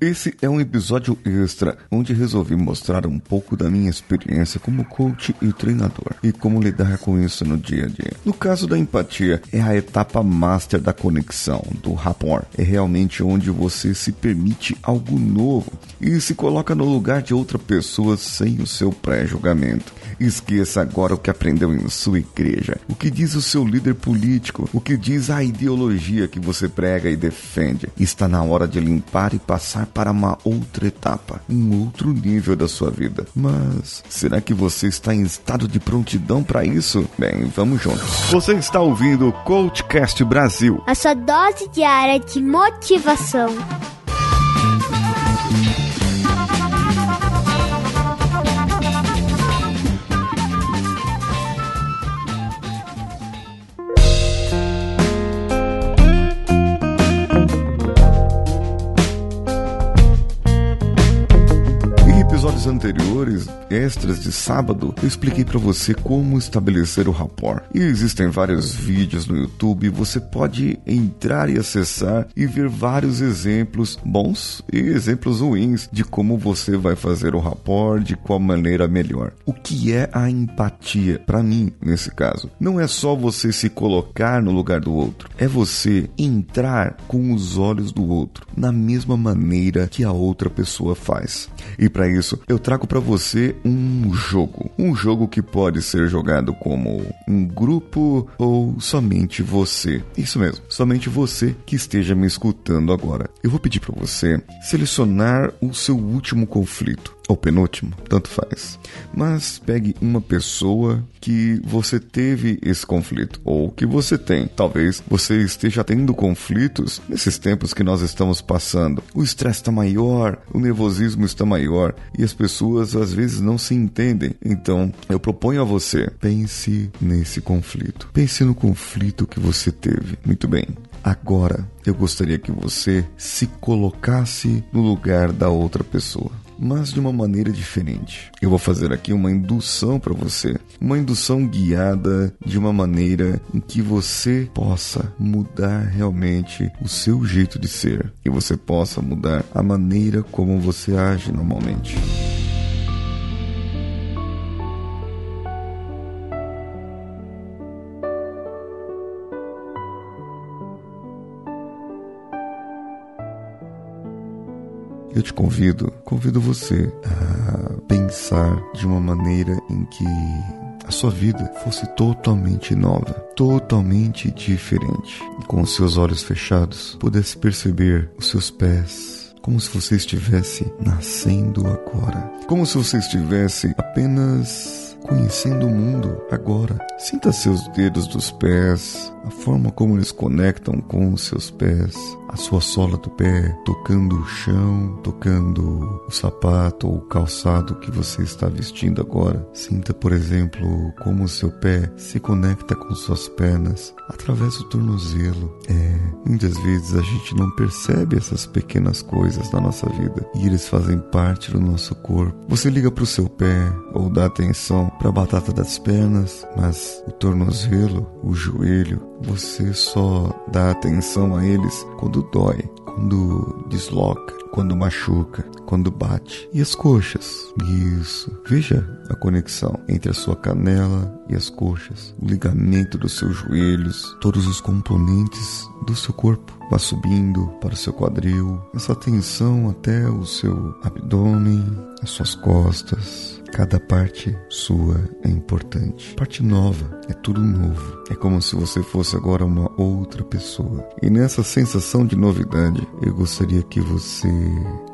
Esse é um episódio extra onde resolvi mostrar um pouco da minha experiência como coach e treinador e como lidar com isso no dia a dia. No caso da empatia, é a etapa master da conexão, do rapport. É realmente onde você se permite algo novo e se coloca no lugar de outra pessoa sem o seu pré-julgamento. Esqueça agora o que aprendeu em sua igreja, o que diz o seu líder político, o que diz a ideologia que você prega e defende. Está na hora de limpar e passar para uma outra etapa, um outro nível da sua vida. Mas será que você está em estado de prontidão para isso? Bem, vamos juntos. Você está ouvindo o Coachcast Brasil. A sua dose diária de motivação. Episódios anteriores, extras de sábado, eu expliquei para você como estabelecer o rapport. E existem vários vídeos no YouTube, você pode entrar e acessar e ver vários exemplos bons e exemplos ruins de como você vai fazer o rapport, de qual maneira melhor. O que é a empatia para mim nesse caso? Não é só você se colocar no lugar do outro, é você entrar com os olhos do outro na mesma maneira que a outra pessoa faz. E para isso isso, eu trago para você um jogo. Um jogo que pode ser jogado como um grupo ou somente você. Isso mesmo, somente você que esteja me escutando agora. Eu vou pedir para você selecionar o seu último conflito ou penúltimo, tanto faz. Mas pegue uma pessoa que você teve esse conflito ou que você tem. Talvez você esteja tendo conflitos nesses tempos que nós estamos passando. O estresse está maior, o nervosismo está maior e as pessoas às vezes não se entendem. Então, eu proponho a você, pense nesse conflito. Pense no conflito que você teve. Muito bem. Agora, eu gostaria que você se colocasse no lugar da outra pessoa mas de uma maneira diferente. Eu vou fazer aqui uma indução para você, uma indução guiada de uma maneira em que você possa mudar realmente o seu jeito de ser e você possa mudar a maneira como você age normalmente. Eu te convido, convido você a pensar de uma maneira em que a sua vida fosse totalmente nova, totalmente diferente. E com os seus olhos fechados, pudesse perceber os seus pés, como se você estivesse nascendo agora, como se você estivesse apenas conhecendo o mundo agora. Sinta seus dedos dos pés, a forma como eles conectam com os seus pés, a sua sola do pé tocando o chão, tocando o sapato ou o calçado que você está vestindo agora. Sinta, por exemplo, como o seu pé se conecta com suas pernas através do tornozelo. É, muitas vezes a gente não percebe essas pequenas coisas na nossa vida e eles fazem parte do nosso corpo. Você liga para o seu pé ou dá atenção para a batata das pernas, mas o tornozelo, o joelho, você só dá atenção a eles quando dói, quando desloca, quando machuca, quando bate. E as coxas? Isso. Veja a conexão entre a sua canela e as coxas, o ligamento dos seus joelhos, todos os componentes do seu corpo. Vá subindo para o seu quadril, essa tensão até o seu abdômen, as suas costas, Cada parte sua é importante. Parte nova, é tudo novo. É como se você fosse agora uma outra pessoa. E nessa sensação de novidade, eu gostaria que você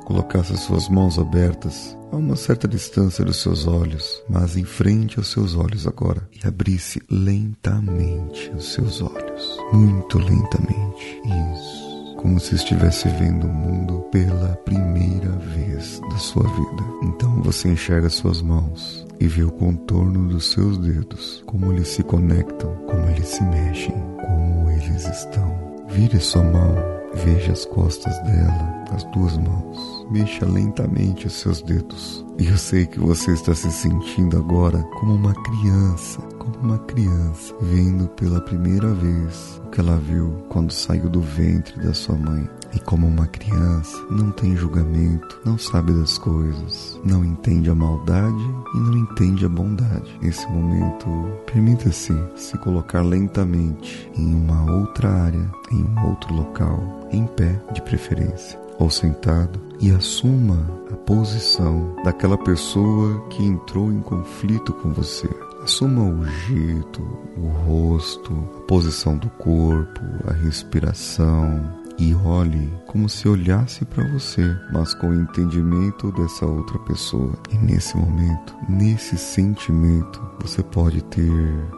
colocasse as suas mãos abertas a uma certa distância dos seus olhos, mas em frente aos seus olhos agora, e abrisse lentamente os seus olhos, muito lentamente. Isso como se estivesse vendo o mundo pela primeira vez da sua vida. Então você enxerga suas mãos e vê o contorno dos seus dedos, como eles se conectam, como eles se mexem, como eles estão. Vire sua mão, veja as costas dela, as duas mãos. Mexa lentamente os seus dedos. E eu sei que você está se sentindo agora como uma criança, como uma criança vendo pela primeira vez o que ela viu quando saiu do ventre da sua mãe. e como uma criança, não tem julgamento, não sabe das coisas, não entende a maldade e não entende a bondade. Nesse momento, permita-se se colocar lentamente em uma outra área, em um outro local, em pé de preferência ou sentado e assuma a posição daquela pessoa que entrou em conflito com você. Assuma o jeito, o rosto, a posição do corpo, a respiração e olhe como se olhasse para você, mas com o entendimento dessa outra pessoa. E nesse momento, nesse sentimento, você pode ter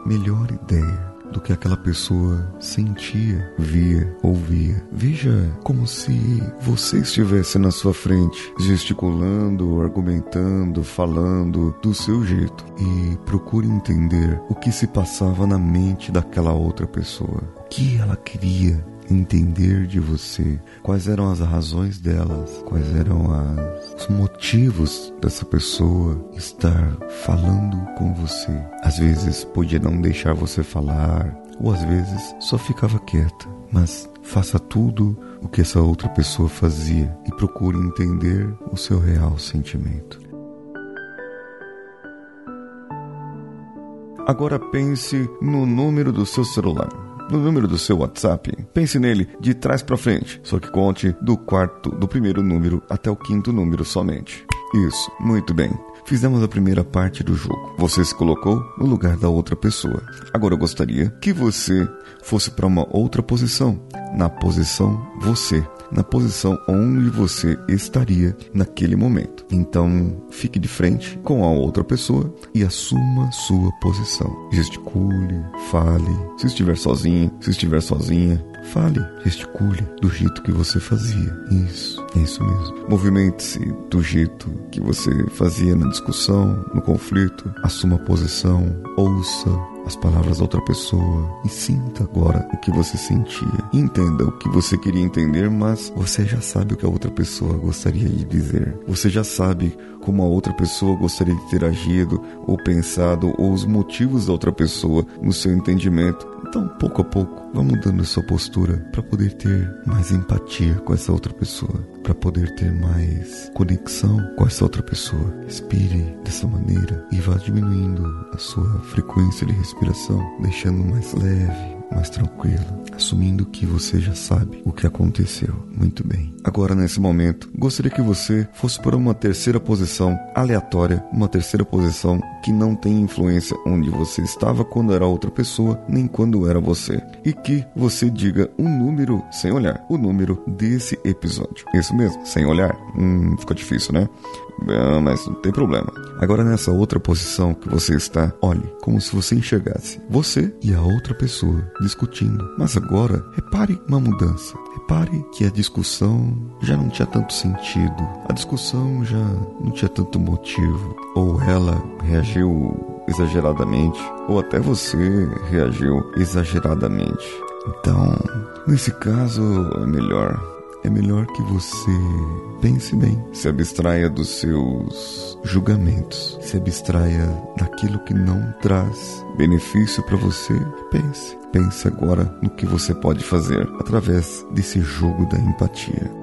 melhor ideia do que aquela pessoa sentia, via, ouvia. Veja como se você estivesse na sua frente, gesticulando, argumentando, falando do seu jeito e procure entender o que se passava na mente daquela outra pessoa. O que ela queria entender de você quais eram as razões delas, quais eram as, os motivos dessa pessoa estar falando com você. Às vezes podia não deixar você falar, ou às vezes só ficava quieta. Mas faça tudo o que essa outra pessoa fazia e procure entender o seu real sentimento. Agora pense no número do seu celular no número do seu WhatsApp. Pense nele de trás para frente, só que conte do quarto, do primeiro número até o quinto número somente. Isso, muito bem. Fizemos a primeira parte do jogo. Você se colocou no lugar da outra pessoa. Agora eu gostaria que você fosse para uma outra posição, na posição você na posição onde você estaria naquele momento. Então, fique de frente com a outra pessoa e assuma sua posição. Gesticule, fale. Se estiver sozinho, se estiver sozinha, fale, gesticule do jeito que você fazia. Isso, é isso mesmo. Movimente-se do jeito que você fazia na discussão, no conflito. Assuma a posição, ouça, as palavras da outra pessoa e sinta agora o que você sentia. Entenda o que você queria entender, mas você já sabe o que a outra pessoa gostaria de dizer. Você já sabe como a outra pessoa gostaria de ter agido ou pensado ou os motivos da outra pessoa no seu entendimento. Então, pouco a pouco, vá mudando a sua postura para poder ter mais empatia com essa outra pessoa, para poder ter mais conexão com essa outra pessoa. Respire dessa maneira e vá diminuindo a sua frequência de respiração, deixando mais leve, mais tranquilo, assumindo que você já sabe o que aconteceu. Muito bem. Agora, nesse momento, gostaria que você fosse para uma terceira posição aleatória, uma terceira posição que não tem influência onde você estava quando era outra pessoa, nem quando era você. E que você diga um número sem olhar, o número desse episódio. Isso mesmo, sem olhar. Hum, ficou difícil, né? Ah, mas não tem problema. Agora nessa outra posição que você está, olhe como se você enxergasse você e a outra pessoa discutindo. Mas agora, repare uma mudança. Repare que a discussão já não tinha tanto sentido. A discussão já não tinha tanto motivo. Ou ela reagiu exageradamente, ou até você reagiu exageradamente. Então, nesse caso, é melhor é melhor que você pense bem, se abstraia dos seus julgamentos, se abstraia daquilo que não traz benefício para você. Pense, pense agora no que você pode fazer através desse jogo da empatia.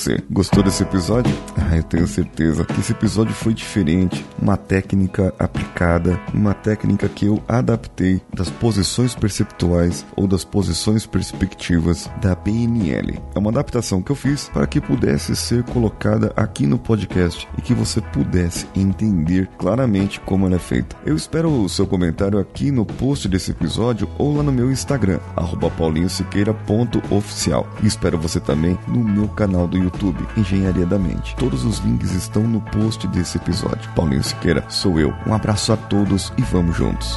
Você? Gostou desse episódio? Ah, eu tenho certeza que esse episódio foi diferente, uma técnica aplicada, uma técnica que eu adaptei das posições perceptuais ou das posições perspectivas da BNL. É uma adaptação que eu fiz para que pudesse ser colocada aqui no podcast e que você pudesse entender claramente como ela é feita. Eu espero o seu comentário aqui no post desse episódio ou lá no meu Instagram, paulinhosiqueira.oficial. E espero você também no meu canal do YouTube, Engenharia da Mente. Todos os links estão no post desse episódio. Paulinho Siqueira, sou eu. Um abraço a todos e vamos juntos.